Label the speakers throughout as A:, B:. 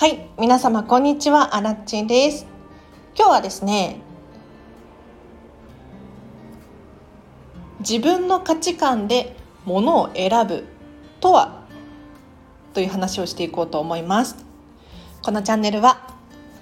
A: はい皆様こんにちは。あらっちです。今日はですね自分の価値観でものを選ぶとは？という話をしていこうと思います。このチャンネルは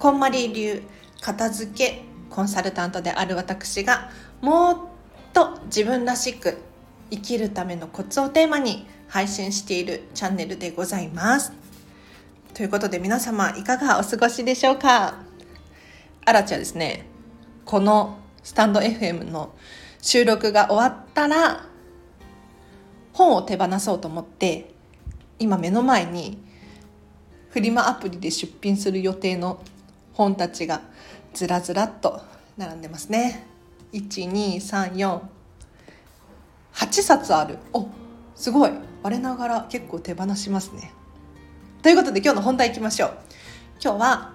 A: こんまり流片付けコンサルタントである私がもっと自分らしく生きるためのコツをテーマに配信しているチャンネルでございます。ということで皆様いかがお過ごしでしょうか？あらちはですねこのスタンド FM の収録が終わったら本を手放そうと思って今目の前にフリマアプリで出品する予定の本たちがずらずらっと並んでますね。12348冊ある。おすごい。我ながら結構手放しますね。ということで今日の本題いきましょう。今日は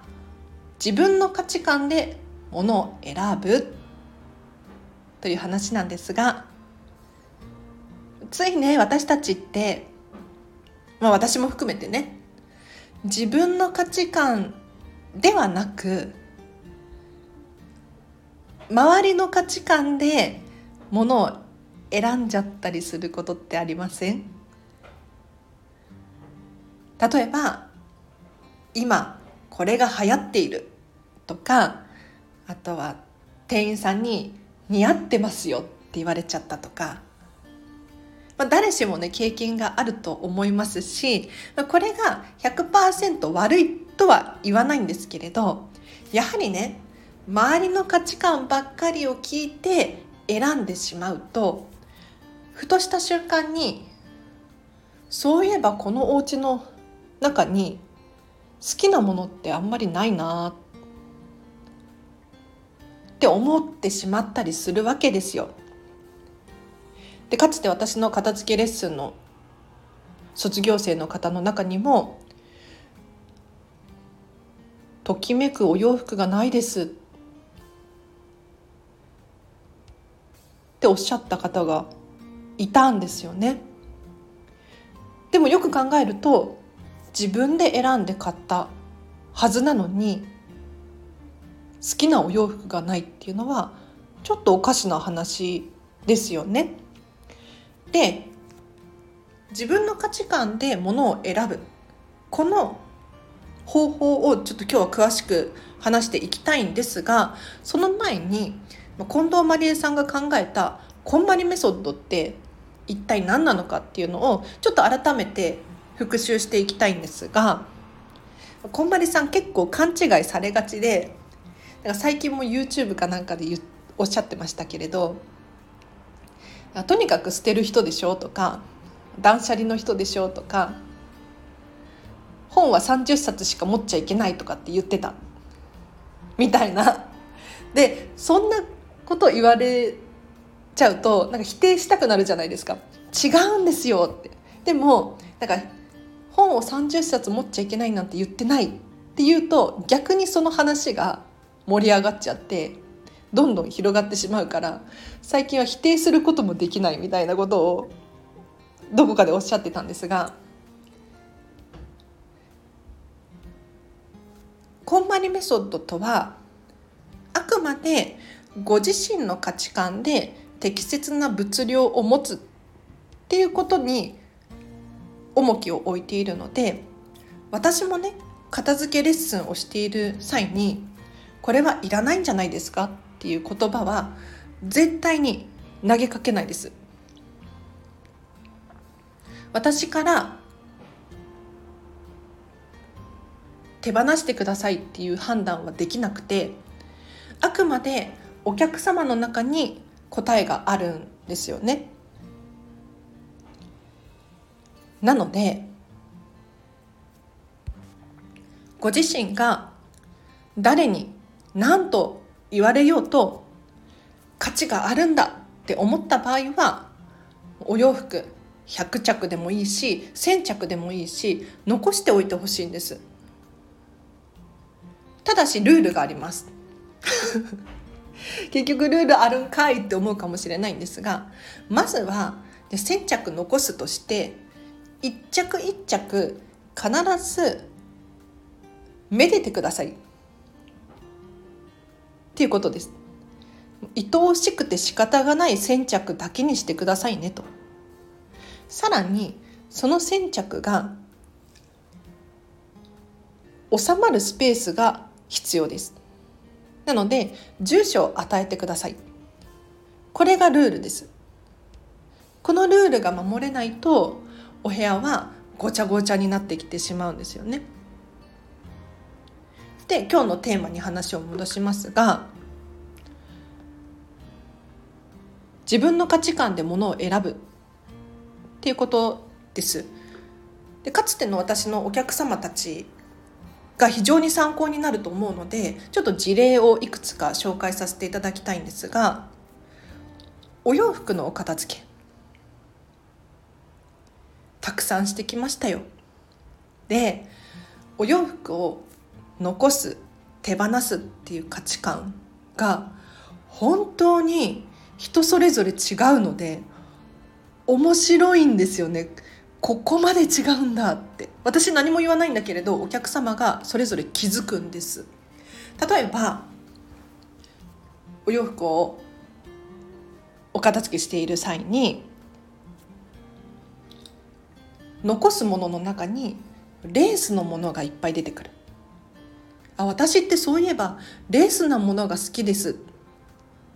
A: 自分の価値観でものを選ぶという話なんですがついね私たちってまあ私も含めてね自分の価値観ではなく周りの価値観でものを選んじゃったりすることってありません？例えば今これが流行っているとかあとは店員さんに似合ってますよって言われちゃったとか、まあ、誰しもね経験があると思いますし、これが100%悪いとは言わないんですけれどやはりね周りの価値観ばっかりを聞いて選んでしまうとふとした瞬間にそういえばこのお家の中に好きなものってあんまりないなって思ってしまったりするわけですよ。でかつて私の片付けレッスンの卒業生の方の中にも「ときめくお洋服がないです」っておっしゃった方がいたんですよね。でもよく考えると自分で選んで買ったはずなのに好きなお洋服がないっていうのはちょっとおかしな話ですよね。で自分の価値観で物を選ぶこの方法をちょっと今日は詳しく話していきたいんですがその前に近藤麻理恵さんが考えたこんまりメソッドって一体何なのかっていうのをちょっと改めて復習していきたいんですがこんまりさん結構勘違いされがちでだか最近も YouTube かなんかでおっしゃってましたけれどとにかく捨てる人でしょとか断捨離の人でしょとか本は30冊しか持っちゃいけないとかって言ってた。みたいな。でそんなこと言われちゃうとなんか否定したくなるじゃないですか。違うんですよって。でもなんか本を30冊持っちゃいけないなんて言ってないっていうと逆にその話が盛り上がっちゃってどんどん広がってしまうから最近は否定することもできないみたいなことをどこかでおっしゃってたんですがこんまりメソッドとはあくまでご自身の価値観で適切な物量を持つっていうことに重きを置いているので私もね片付けレッスンをしている際にこれはいらないんじゃないですか？っていう言葉は絶対に投げかけないです私から手放してくださいっていう判断はできなくてあくまでお客様の中に答えがあるんですよね。なのでご自身が誰に何と言われようと価値があるんだって思った場合はお洋服100着でもいいし1,000着でもいいし残しておいてほしいんです。ただしルールがあります。結局ルールあるんかいって思うかもしれないんですがまずは1,000着残すとして一着一着必ずめでてください。っていうことです。愛おしくて仕方がない先着だけにしてくださいねと。さらにその先着が収まるスペースが必要です。なので住所を与えてください。これがルールです。このルールが守れないとお部屋はごちゃごちゃになってきてしまうんですよね。で今日のテーマに話を戻しますが自分の価値観で物を選ぶっていうことです。でかつての私のお客様たちが非常に参考になると思うのでちょっと事例をいくつか紹介させていただきたいんですがお洋服のお片付け。さんしてきましたよ。でお洋服を残す手放すっていう価値観が本当に人それぞれ違うので面白いんですよね。ここまで違うんだって。私何も言わないんだけれどお客様がそれぞれ気づくんです。例えばお洋服をお片付けしている際に残すものの中にレースのものがいっぱい出てくる。あ私ってそういえばレースなものが好きです。っ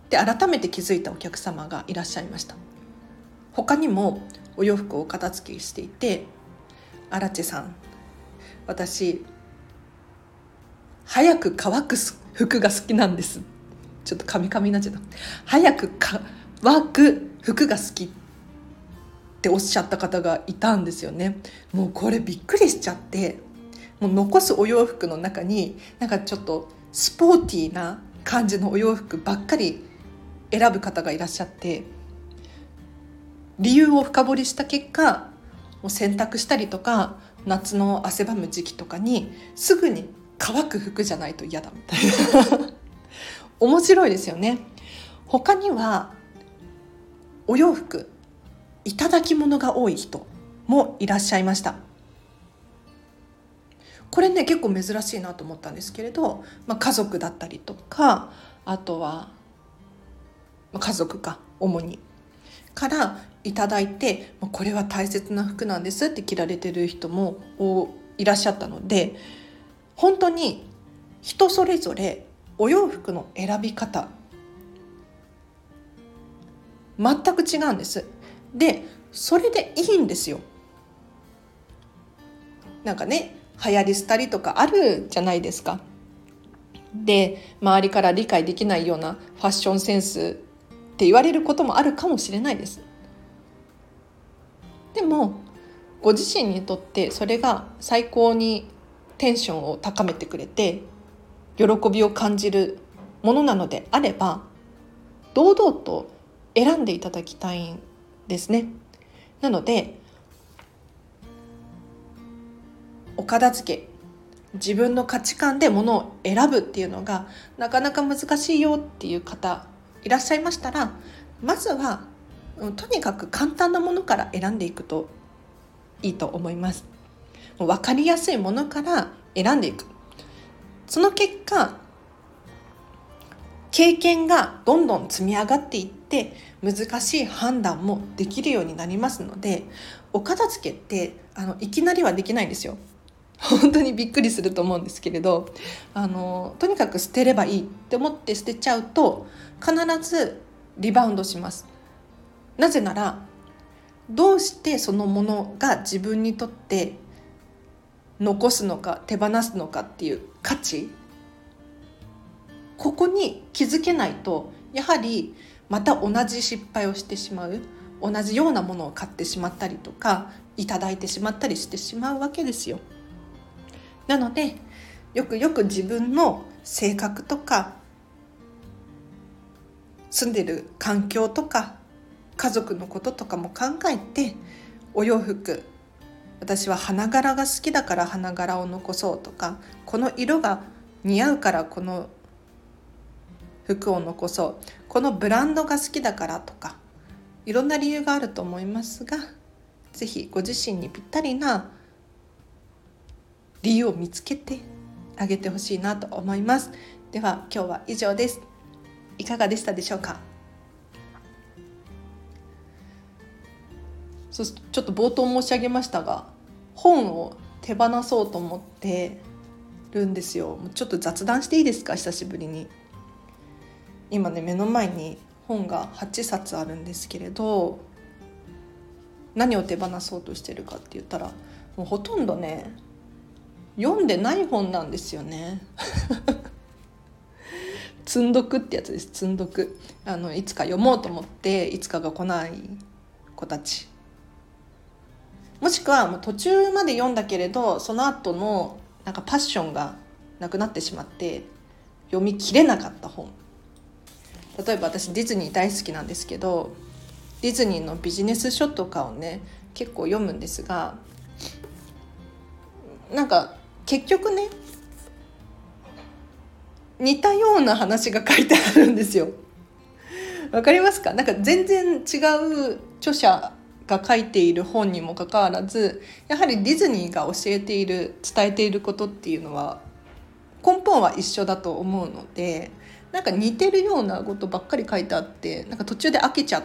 A: て改めて気づいたお客様がいらっしゃいました。他にもお洋服を片付けしていて「アラチェさん私早く乾く服が好きなんです」ちょっとカミカミになっちゃった「早く乾く服が好き」っておっしゃった方がいたんですよね。もうこれびっくりしちゃって。もう残すお洋服の中になんかちょっとスポーティーな感じのお洋服ばっかり選ぶ方がいらっしゃって。理由を深掘りした結果もう洗濯したりとか夏の汗ばむ時期とかにすぐに乾く服じゃないと嫌だみたいな。面白いですよね。他にはお洋服いただき物が多い人もいらっしゃいました。これね結構珍しいなと思ったんですけれど、まあ、家族だったりとかあとは、家族か主に。からいただいてこれは大切な服なんですって着られてる人もいらっしゃったので本当に人それぞれお洋服の選び方全く違うんです。でそれでいいんですよ。なんかね流行り廃りとかあるじゃないですか。で周りから理解できないようなファッションセンスって言われることもあるかもしれないです。でもご自身にとってそれが最高にテンションを高めてくれて喜びを感じるものなのであれば堂々と選んでいただきたいんですね。なのでお片付け自分の価値観で物を選ぶっていうのがなかなか難しいよっていう方いらっしゃいましたらまずはとにかく簡単なものから選んでいくといいと思います分かりやすいものから選んでいくその結果経験がどんどん積み上がっていって難しい判断もできるようになりますのでお片付けってあのいきなりはできないんですよ。本当にびっくりすると思うんですけれどあのとにかく捨てればいいって思って捨てちゃうと必ずリバウンドします。なぜならどうしてそのものが自分にとって残すのか手放すのかっていう価値。ここに気づけないとやはりまた同じ失敗をしてしまう同じようなものを買ってしまったりとかいただいてしまったりしてしまうわけですよ。なのでよくよく自分の性格とか住んでる環境とか家族のこととかも考えてお洋服私は花柄が好きだから花柄を残そうとかこの色が似合うからこの服を残そう。このブランドが好きだからとかいろんな理由があると思いますが是非ご自身にぴったりな理由を見つけてあげてほしいなと思います。では今日は以上です。いかがでしたでしょうか？そちょっと冒頭申し上げましたが本を手放そうと思ってるんですよ。ちょっと雑談していいですか？久しぶりに。今ね目の前に本が8冊あるんですけれど何を手放そうとしてるかって言ったらもうほとんどね読んでない本なんですよね。積んどくってやつです積んどく。あのいつか読もうと思っていつかが来ない子たち。もしくはもう途中まで読んだけれどその後のなんかパッションがなくなってしまって読み切れなかった本。例えば私ディズニー大好きなんですけどディズニーのビジネス書とかをね結構読むんですがなんか結局ね似たような話が書いてあるんですよ。わかりますか？なんか全然違う著者が書いている本にもかかわらずやはりディズニーが教えている伝えていることっていうのは根本は一緒だと思うのでなんか似てるようなことばっかり書いてあってなんか途中で飽きちゃ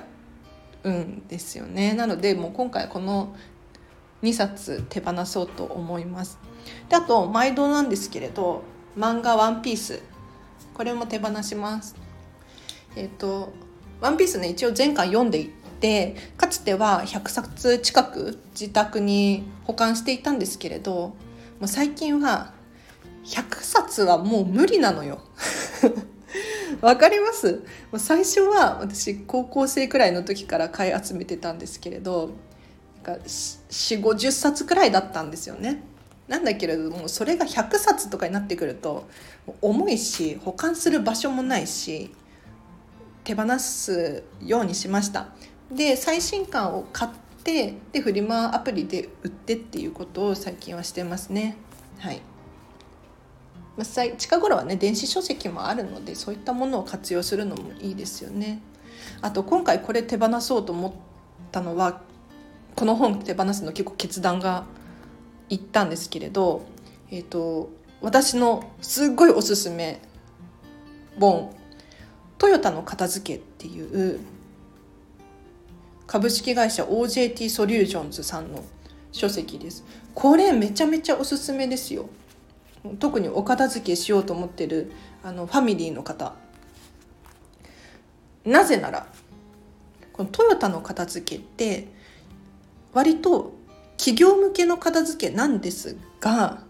A: うんですよね。なのでもう今回この2冊手放そうと思います。であと毎度なんですけれど漫画「ワンピース。これも手放します。えっ、ー、と「ワンピースね一応前回読んでいてかつては100冊近く自宅に保管していたんですけれどもう最近は100冊はもう無理なのよ。わかります。最初は私高校生くらいの時から買い集めてたんですけれど4 5 0冊くらいだったんですよね。なんだけれどもそれが100冊とかになってくると重いし保管する場所もないし手放すようにしました。で最新刊を買ってでフリマアプリで売ってっていうことを最近はしてますね。はい、近頃はね電子書籍もあるのでそういったものを活用するのもいいですよね。あと今回これ手放そうと思ったのはこの本手放すの結構決断がいったんですけれど、えーと、私のすっごいおすすめ本「トヨタの片付け」っていう株式会社 OJT ソリューションズさんの書籍です。これめちゃめちゃおすすめですよ。特にお片付けしようと思ってるあのファミリーの方。なぜならこのトヨタの片付けって割と企業向けの片付けなんですが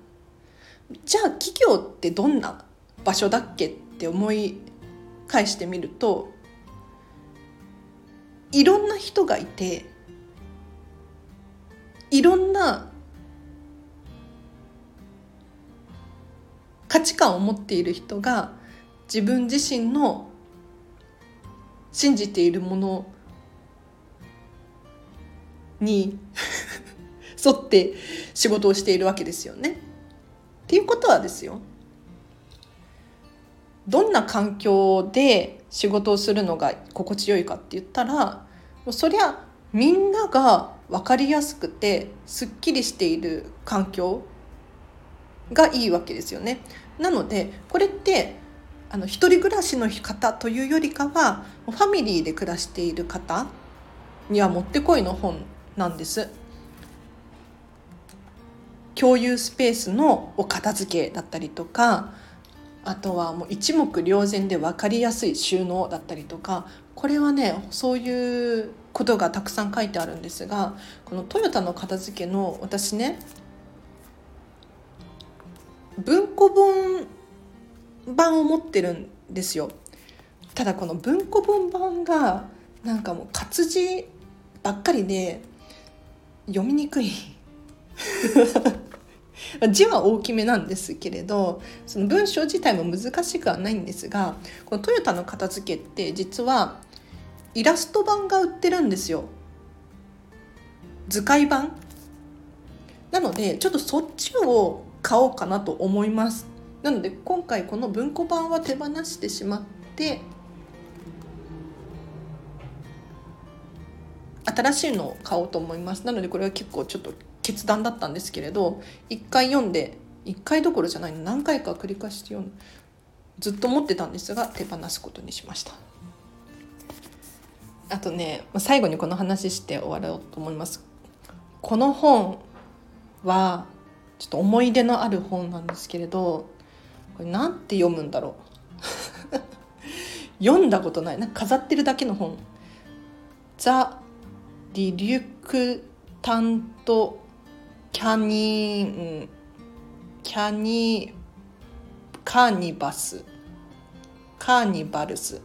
A: じゃあ企業ってどんな場所だっけって思い返してみるといろんな人がいていろんな価値観を持っている人が自分自身の信じているものに 沿って仕事をしているわけですよね。っていうことはですよどんな環境で仕事をするのが心地よいかって言ったらもうそりゃみんなが分かりやすくてすっきりしている環境がいいわけですよね。なのでこれってあの一人暮らしの方というよりかはファミリーで暮らしている方にはもってこいの本なんです。共有スペースのお片付けだったりとかあとはもう一目瞭然で分かりやすい収納だったりとかこれはねそういうことがたくさん書いてあるんですがこのトヨタの片付けの私ね文庫本版を持ってるんですよ。ただこの文庫本版がなんかもう活字ばっかりで読みにくい。字は大きめなんですけれどその文章自体も難しくはないんですがこのトヨタの片付けって実はイラスト版が売ってるんですよ。図解版。なのでちょっとそっちを買おうかなと思います。なので今回この文庫版は手放してしまって新しいのを買おうと思います。なのでこれは結構ちょっと決断だったんですけれど一回読んで1回どころじゃないの何回か繰り返して読むずっと思ってたんですが手放すことにしました。あとね最後にこの話して終わろうと思います。この本はちょっと思い出のある本なんですけれどこれなんて読むんだろう。読んだことない。なんか飾ってるだけの本。ザ・リリュクタント・キャニーンキャニーカーニバスカーニバルス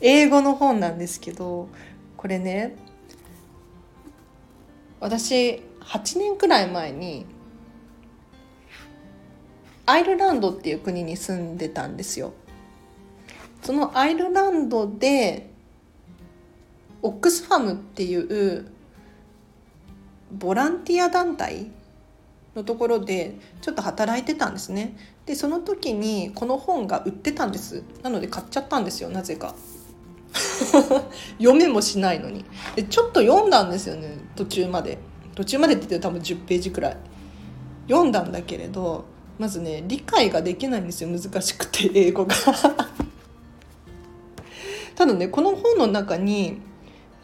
A: 英語の本なんですけどこれね私8年くらい前にアイルランドっていう国に住んでたんですよ。そのアイルランドでオックスファムっていうボランティア団体のところでちょっと働いてたんですね。でその時にこの本が売ってたんです。なので買っちゃったんですよなぜか。読めもしないのに。でちょっと読んだんですよね途中まで。途中までって言って多分10ページくらい読んだんだけれどまずね理解ができないんですよ難しくて 英語がただねこの本の中に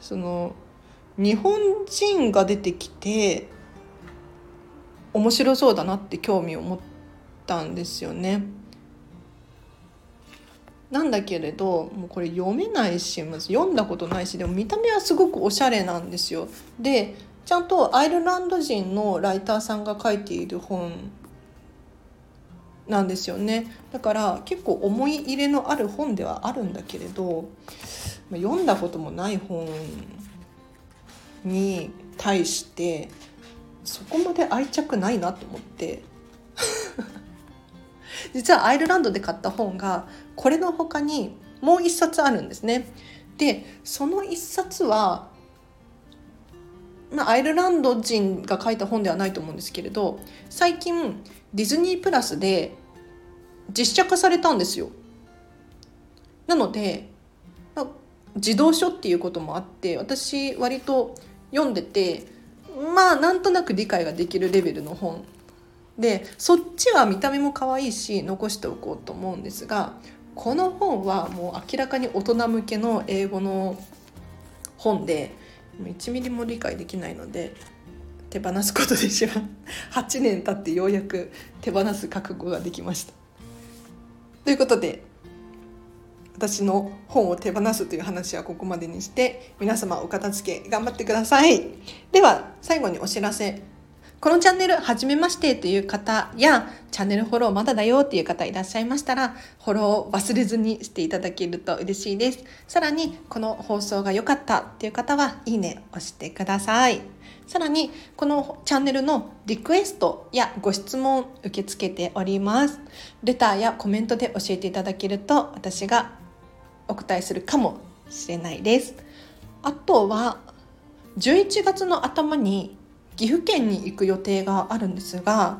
A: その日本人が出てきて面白そうだなって興味を持ったんですよね。なんだけれどもうこれ読めないしまず読んだことないしでも見た目はすごくおしゃれなんですよ。でちゃんとアイルランド人のライターさんが書いている本なんですよねだから結構思い入れのある本ではあるんだけれど読んだこともない本に対してそこまで愛着ないなと思って 実はアイルランドで買った本がこれの他にもう一冊あるんですね。でその一冊は、アイルランド人が書いた本ではないと思うんですけれど最近ディズニープラスで実写化されたんですよ。なので、まあ、児童書っていうこともあって私割と読んでてまあなんとなく理解ができるレベルの本でそっちは見た目も可愛いし残しておこうと思うんですがこの本はもう明らかに大人向けの英語の本で1ミリも理解できないので手放すことでしま8 年経ってようやく手放す覚悟ができました。ということで私の本を手放すという話はここまでにして皆様お片付け頑張ってください。では最後にお知らせこのチャンネル初めましてという方やチャンネルフォローまだだよっていう方いらっしゃいましたらフォローを忘れずにしていただけると嬉しいです。さらにこの放送が良かったっていう方はいいね押してください。さらにこのチャンネルのリクエストやご質問受け付けております。レターやコメントで教えていただけると私がお答えするかもしれないです。あとは11月の頭に岐阜県に行く予定があるんですが、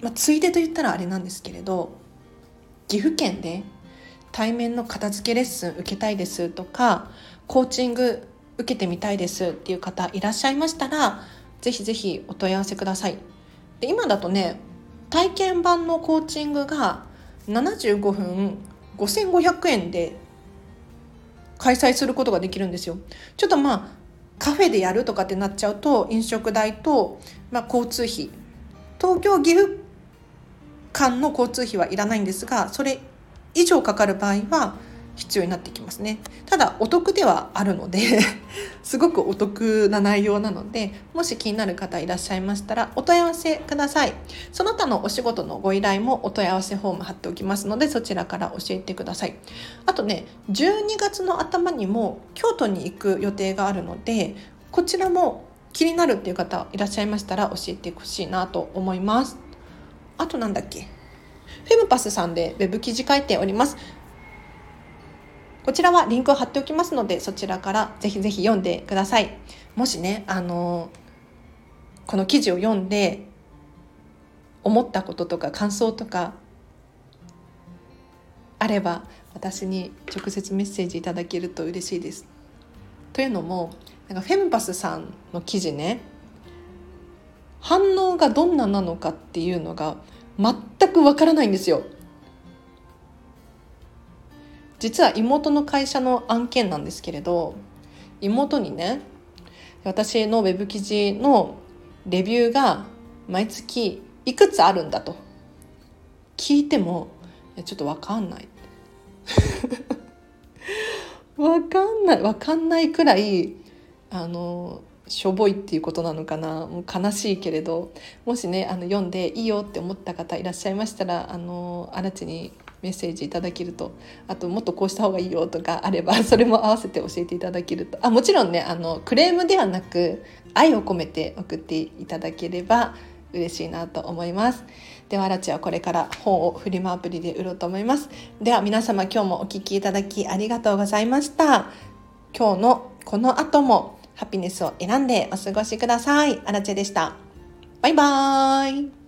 A: まあ、ついでと言ったらあれなんですけれど岐阜県で対面の片付けレッスン受けたいですとかコーチング受けてみたいですっていう方いらっしゃいましたらぜひぜひお問い合わせください。で今だとね体験版のコーチングが75分5500円で開催することができるんですよ。ちょっとまあカフェでやるとかってなっちゃうと飲食代と、まあ、交通費。東京岐阜間の交通費はいらないんですがそれ以上かかる場合は必要になってきますね。ただお得ではあるので すごくお得な内容なのでもし気になる方いらっしゃいましたらお問い合わせください。その他のお仕事のご依頼もお問い合わせフォーム貼っておきますのでそちらから教えてください。あとね12月の頭にも京都に行く予定があるのでこちらも気になるっていう方いらっしゃいましたら教えてほしいなと思います。あとなんだっけ？フェムパスさんで web 記事書いております。こちらはリンクを貼っておきますのでそちらからぜひぜひ読んでくださいもしねあのこの記事を読んで思ったこととか感想とかあれば私に直接メッセージいただけると嬉しいです。というのもなんかフェムパスさんの記事ね反応がどんななのかっていうのが全くわからないんですよ。実は妹の会社の案件なんですけれど妹にね私のウェブ記事のレビューが毎月いくつあるんだと。聞いてもちょっと分かんない。分かんない分かんないくらいあのしょぼいっていうことなのかな。もう悲しいけれど。もしねあの読んでいいよって思った方いらっしゃいましたらあの新地にメッセージいただけるとあともっとこうした方がいいよとかあれば それも合わせて教えていただけるとあもちろんねあのクレームではなく愛を込めて送っていただければ嬉しいなと思いますではラチはこれから本をフリマアプリで売ろうと思いますでは皆様今日もお聴きいただきありがとうございました今日のこの後もハピネスを選んでお過ごしください。アラチェでした。バイバーイ。